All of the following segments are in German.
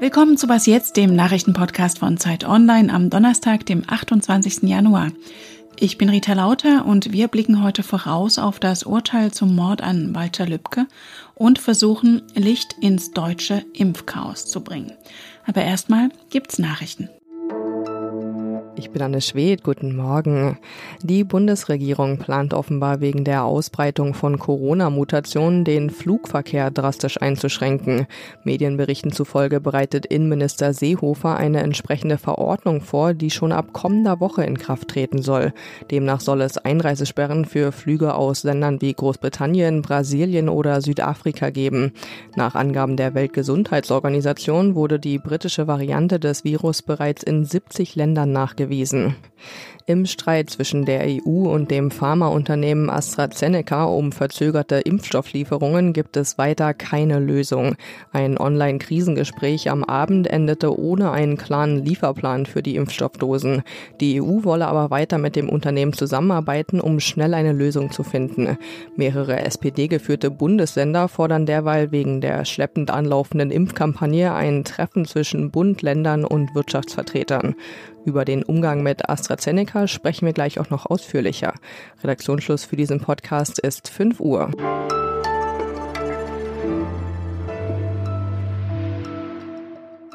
Willkommen zu Was Jetzt, dem Nachrichtenpodcast von Zeit Online am Donnerstag, dem 28. Januar. Ich bin Rita Lauter und wir blicken heute voraus auf das Urteil zum Mord an Walter Lübcke und versuchen, Licht ins deutsche Impfchaos zu bringen. Aber erstmal gibt's Nachrichten. Ich bin Anne Schwedt, guten Morgen. Die Bundesregierung plant offenbar wegen der Ausbreitung von Corona-Mutationen den Flugverkehr drastisch einzuschränken. Medienberichten zufolge bereitet Innenminister Seehofer eine entsprechende Verordnung vor, die schon ab kommender Woche in Kraft treten soll. Demnach soll es Einreisesperren für Flüge aus Ländern wie Großbritannien, Brasilien oder Südafrika geben. Nach Angaben der Weltgesundheitsorganisation wurde die britische Variante des Virus bereits in 70 Ländern nachgewiesen gewesen. Im Streit zwischen der EU und dem Pharmaunternehmen AstraZeneca um verzögerte Impfstofflieferungen gibt es weiter keine Lösung. Ein Online-Krisengespräch am Abend endete ohne einen klaren Lieferplan für die Impfstoffdosen. Die EU wolle aber weiter mit dem Unternehmen zusammenarbeiten, um schnell eine Lösung zu finden. Mehrere SPD-geführte Bundesländer fordern derweil wegen der schleppend anlaufenden Impfkampagne ein Treffen zwischen Bund, Ländern und Wirtschaftsvertretern. Über den Umgang mit AstraZeneca sprechen wir gleich auch noch ausführlicher. Redaktionsschluss für diesen Podcast ist 5 Uhr.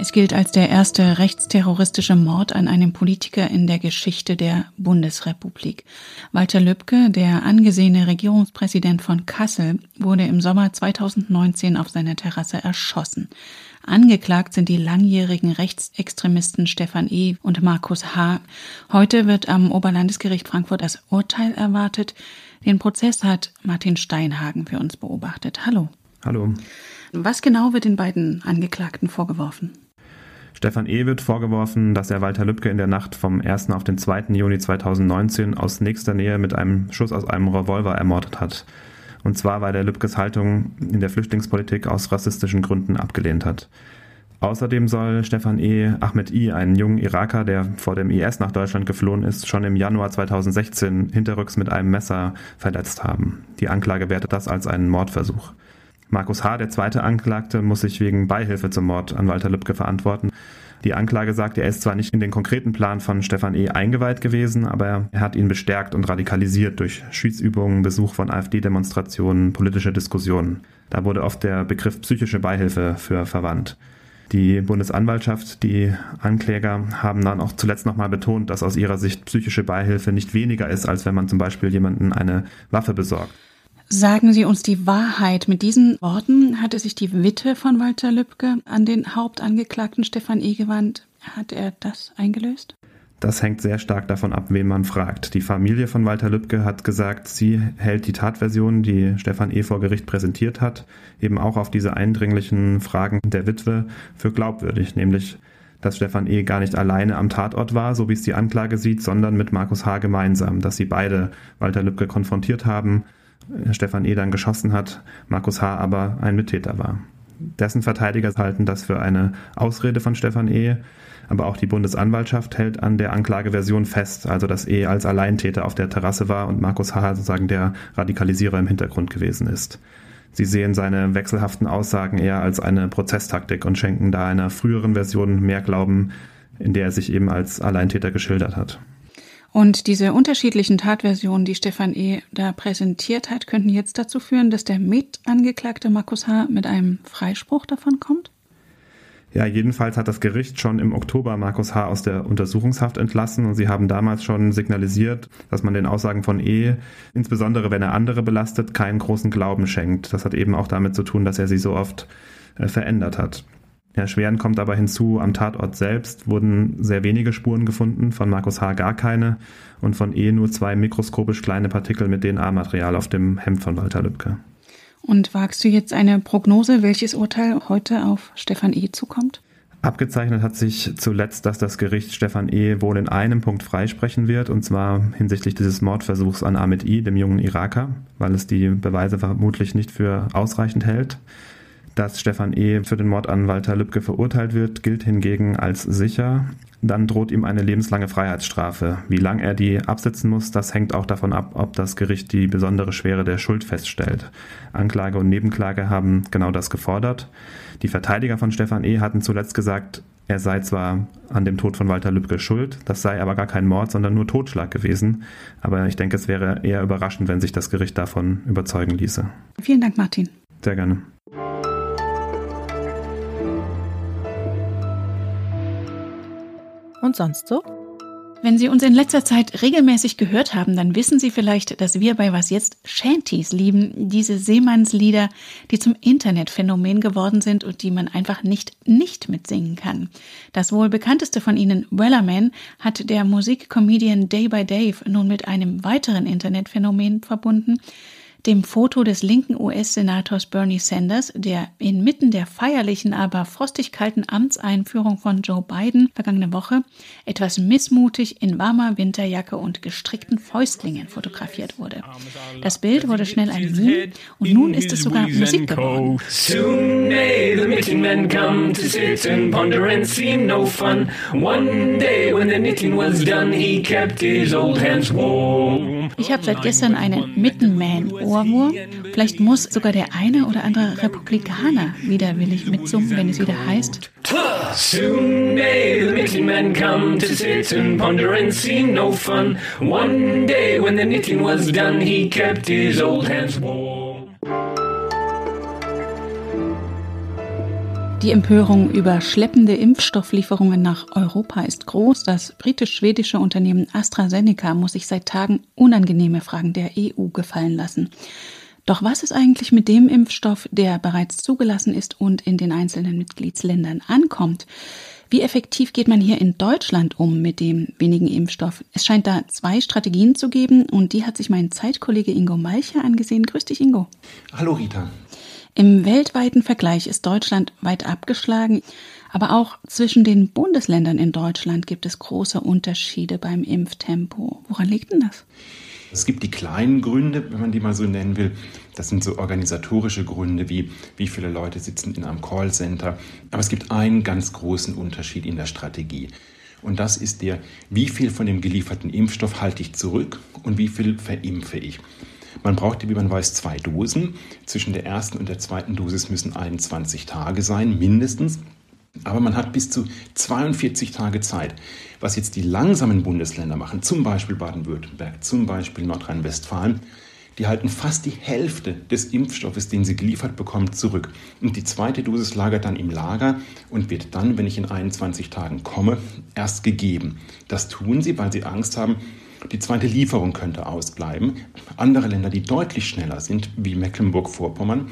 Es gilt als der erste rechtsterroristische Mord an einem Politiker in der Geschichte der Bundesrepublik. Walter Lübcke, der angesehene Regierungspräsident von Kassel, wurde im Sommer 2019 auf seiner Terrasse erschossen. Angeklagt sind die langjährigen Rechtsextremisten Stefan E. und Markus H. Heute wird am Oberlandesgericht Frankfurt das Urteil erwartet. Den Prozess hat Martin Steinhagen für uns beobachtet. Hallo. Hallo. Was genau wird den beiden Angeklagten vorgeworfen? Stefan E. wird vorgeworfen, dass er Walter Lübcke in der Nacht vom 1. auf den 2. Juni 2019 aus nächster Nähe mit einem Schuss aus einem Revolver ermordet hat. Und zwar, weil er Lübkes Haltung in der Flüchtlingspolitik aus rassistischen Gründen abgelehnt hat. Außerdem soll Stefan E. Ahmed I., einen jungen Iraker, der vor dem IS nach Deutschland geflohen ist, schon im Januar 2016 hinterrücks mit einem Messer verletzt haben. Die Anklage wertet das als einen Mordversuch. Markus H., der zweite Anklagte, muss sich wegen Beihilfe zum Mord an Walter Lübcke verantworten. Die Anklage sagt, er ist zwar nicht in den konkreten Plan von Stefan E. eingeweiht gewesen, aber er hat ihn bestärkt und radikalisiert durch Schießübungen, Besuch von AfD-Demonstrationen, politische Diskussionen. Da wurde oft der Begriff psychische Beihilfe für verwandt. Die Bundesanwaltschaft, die Ankläger haben dann auch zuletzt nochmal betont, dass aus ihrer Sicht psychische Beihilfe nicht weniger ist, als wenn man zum Beispiel jemanden eine Waffe besorgt. Sagen Sie uns die Wahrheit. Mit diesen Worten hatte sich die Witte von Walter Lübcke an den Hauptangeklagten Stefan E. gewandt. Hat er das eingelöst? Das hängt sehr stark davon ab, wen man fragt. Die Familie von Walter Lübcke hat gesagt, sie hält die Tatversion, die Stefan E. vor Gericht präsentiert hat, eben auch auf diese eindringlichen Fragen der Witwe für glaubwürdig, nämlich dass Stefan E. gar nicht alleine am Tatort war, so wie es die Anklage sieht, sondern mit Markus H. gemeinsam, dass sie beide Walter Lübcke konfrontiert haben, Stefan E. dann geschossen hat, Markus H. aber ein Mittäter war. Dessen Verteidiger halten das für eine Ausrede von Stefan E., aber auch die Bundesanwaltschaft hält an der Anklageversion fest, also dass E. als Alleintäter auf der Terrasse war und Markus H. sozusagen der Radikalisierer im Hintergrund gewesen ist. Sie sehen seine wechselhaften Aussagen eher als eine Prozesstaktik und schenken da einer früheren Version mehr Glauben, in der er sich eben als Alleintäter geschildert hat. Und diese unterschiedlichen Tatversionen, die Stefan E. da präsentiert hat, könnten jetzt dazu führen, dass der Mitangeklagte Markus H. mit einem Freispruch davon kommt? Ja, jedenfalls hat das Gericht schon im Oktober Markus H. aus der Untersuchungshaft entlassen und sie haben damals schon signalisiert, dass man den Aussagen von E., insbesondere wenn er andere belastet, keinen großen Glauben schenkt. Das hat eben auch damit zu tun, dass er sie so oft äh, verändert hat. Erschwerend kommt aber hinzu, am Tatort selbst wurden sehr wenige Spuren gefunden, von Markus H. gar keine und von E nur zwei mikroskopisch kleine Partikel mit DNA-Material auf dem Hemd von Walter Lübcke. Und wagst du jetzt eine Prognose, welches Urteil heute auf Stefan E. zukommt? Abgezeichnet hat sich zuletzt, dass das Gericht Stefan E. wohl in einem Punkt freisprechen wird, und zwar hinsichtlich dieses Mordversuchs an Ahmed I., dem jungen Iraker, weil es die Beweise vermutlich nicht für ausreichend hält. Dass Stefan E. für den Mord an Walter Lübcke verurteilt wird, gilt hingegen als sicher. Dann droht ihm eine lebenslange Freiheitsstrafe. Wie lang er die absitzen muss, das hängt auch davon ab, ob das Gericht die besondere Schwere der Schuld feststellt. Anklage und Nebenklage haben genau das gefordert. Die Verteidiger von Stefan E. hatten zuletzt gesagt, er sei zwar an dem Tod von Walter Lübcke schuld, das sei aber gar kein Mord, sondern nur Totschlag gewesen. Aber ich denke, es wäre eher überraschend, wenn sich das Gericht davon überzeugen ließe. Vielen Dank, Martin. Sehr gerne. Und sonst so? Wenn Sie uns in letzter Zeit regelmäßig gehört haben, dann wissen Sie vielleicht, dass wir bei Was Jetzt Shanties lieben, diese Seemannslieder, die zum Internetphänomen geworden sind und die man einfach nicht nicht mitsingen kann. Das wohl bekannteste von ihnen, Wellerman, hat der Musikcomedian Day by Dave nun mit einem weiteren Internetphänomen verbunden, dem Foto des linken US-Senators Bernie Sanders, der inmitten der feierlichen, aber frostig kalten Amtseinführung von Joe Biden vergangene Woche etwas missmutig in warmer Winterjacke und gestrickten Fäustlingen fotografiert wurde. Das Bild wurde schnell ein Meme und nun ist es sogar Musik geworden. Soon may the knitting men come to sit and ponder and seem no fun. One day when the knitting was done, he kept his old hands warm. Ich habe seit gestern einen Mittenman-Ohrwurm. Vielleicht muss sogar der eine oder andere Republikaner widerwillig mitsummen, wenn es wieder heißt. Soon may the knitting men come to sit and ponder and seem no fun. One day when the knitting was done, he kept his old hands warm. Die Empörung über schleppende Impfstofflieferungen nach Europa ist groß. Das britisch-schwedische Unternehmen AstraZeneca muss sich seit Tagen unangenehme Fragen der EU gefallen lassen. Doch was ist eigentlich mit dem Impfstoff, der bereits zugelassen ist und in den einzelnen Mitgliedsländern ankommt? Wie effektiv geht man hier in Deutschland um mit dem wenigen Impfstoff? Es scheint da zwei Strategien zu geben und die hat sich mein Zeitkollege Ingo Malcher angesehen. Grüß dich, Ingo. Hallo, Rita. Im weltweiten Vergleich ist Deutschland weit abgeschlagen, aber auch zwischen den Bundesländern in Deutschland gibt es große Unterschiede beim Impftempo. Woran liegt denn das? Es gibt die kleinen Gründe, wenn man die mal so nennen will. Das sind so organisatorische Gründe wie wie viele Leute sitzen in einem Callcenter. Aber es gibt einen ganz großen Unterschied in der Strategie. Und das ist der, wie viel von dem gelieferten Impfstoff halte ich zurück und wie viel verimpfe ich. Man braucht, wie man weiß, zwei Dosen. Zwischen der ersten und der zweiten Dosis müssen 21 Tage sein, mindestens. Aber man hat bis zu 42 Tage Zeit. Was jetzt die langsamen Bundesländer machen, zum Beispiel Baden-Württemberg, zum Beispiel Nordrhein-Westfalen, die halten fast die Hälfte des Impfstoffes, den sie geliefert bekommen, zurück. Und die zweite Dosis lagert dann im Lager und wird dann, wenn ich in 21 Tagen komme, erst gegeben. Das tun sie, weil sie Angst haben, die zweite Lieferung könnte ausbleiben. Andere Länder, die deutlich schneller sind, wie Mecklenburg-Vorpommern,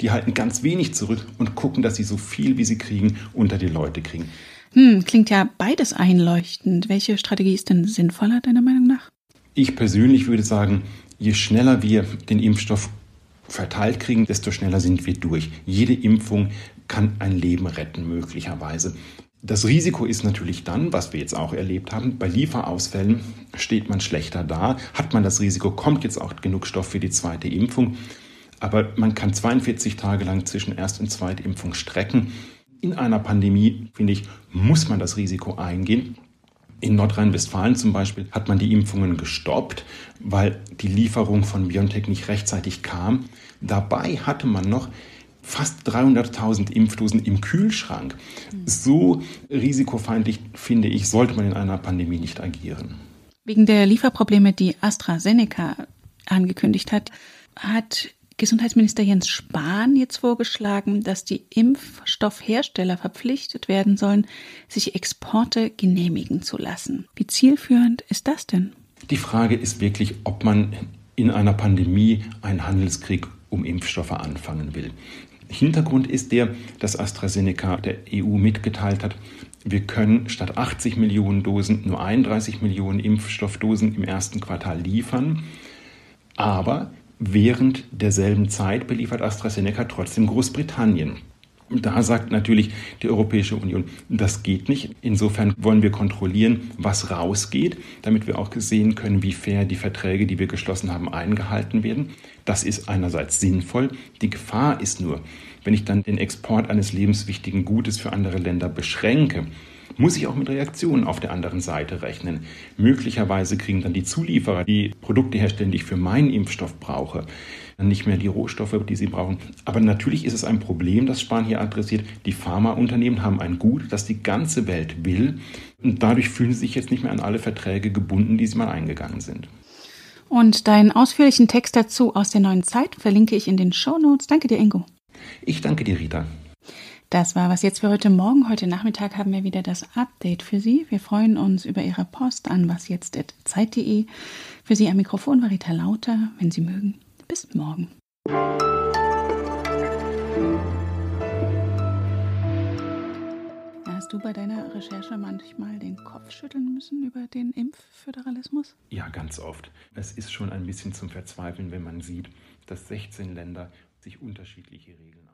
die halten ganz wenig zurück und gucken, dass sie so viel, wie sie kriegen, unter die Leute kriegen. Hm, klingt ja beides einleuchtend. Welche Strategie ist denn sinnvoller, deiner Meinung nach? Ich persönlich würde sagen, je schneller wir den Impfstoff verteilt kriegen, desto schneller sind wir durch. Jede Impfung kann ein Leben retten, möglicherweise. Das Risiko ist natürlich dann, was wir jetzt auch erlebt haben, bei Lieferausfällen steht man schlechter da, hat man das Risiko, kommt jetzt auch genug Stoff für die zweite Impfung. Aber man kann 42 Tage lang zwischen Erst- und Zweitimpfung strecken. In einer Pandemie, finde ich, muss man das Risiko eingehen. In Nordrhein-Westfalen zum Beispiel hat man die Impfungen gestoppt, weil die Lieferung von BioNTech nicht rechtzeitig kam. Dabei hatte man noch fast 300.000 Impfdosen im Kühlschrank. So risikofeindlich, finde ich, sollte man in einer Pandemie nicht agieren. Wegen der Lieferprobleme, die AstraZeneca angekündigt hat, hat Gesundheitsminister Jens Spahn jetzt vorgeschlagen, dass die Impfstoffhersteller verpflichtet werden sollen, sich Exporte genehmigen zu lassen. Wie zielführend ist das denn? Die Frage ist wirklich, ob man in einer Pandemie einen Handelskrieg um Impfstoffe anfangen will. Hintergrund ist der, dass AstraZeneca der EU mitgeteilt hat, wir können statt 80 Millionen Dosen nur 31 Millionen Impfstoffdosen im ersten Quartal liefern. Aber während derselben Zeit beliefert AstraZeneca trotzdem Großbritannien. Da sagt natürlich die Europäische Union, das geht nicht. Insofern wollen wir kontrollieren, was rausgeht, damit wir auch sehen können, wie fair die Verträge, die wir geschlossen haben, eingehalten werden. Das ist einerseits sinnvoll. Die Gefahr ist nur, wenn ich dann den Export eines lebenswichtigen Gutes für andere Länder beschränke, muss ich auch mit Reaktionen auf der anderen Seite rechnen. Möglicherweise kriegen dann die Zulieferer, die Produkte herstellen, die ich für meinen Impfstoff brauche, nicht mehr die Rohstoffe, die sie brauchen. Aber natürlich ist es ein Problem, das Spahn hier adressiert. Die Pharmaunternehmen haben ein Gut, das die ganze Welt will. Und dadurch fühlen sie sich jetzt nicht mehr an alle Verträge gebunden, die sie mal eingegangen sind. Und deinen ausführlichen Text dazu aus der neuen Zeit verlinke ich in den Show Notes. Danke dir, Ingo. Ich danke dir, Rita. Das war was jetzt für heute Morgen. Heute Nachmittag haben wir wieder das Update für Sie. Wir freuen uns über Ihre Post an wasjetzt.zeit.de. Für Sie am Mikrofon war Rita Lauter. Wenn Sie mögen, bis morgen. Hast du bei deiner Recherche manchmal den Kopf schütteln müssen über den Impfföderalismus? Ja, ganz oft. Es ist schon ein bisschen zum Verzweifeln, wenn man sieht, dass 16 Länder sich unterschiedliche Regeln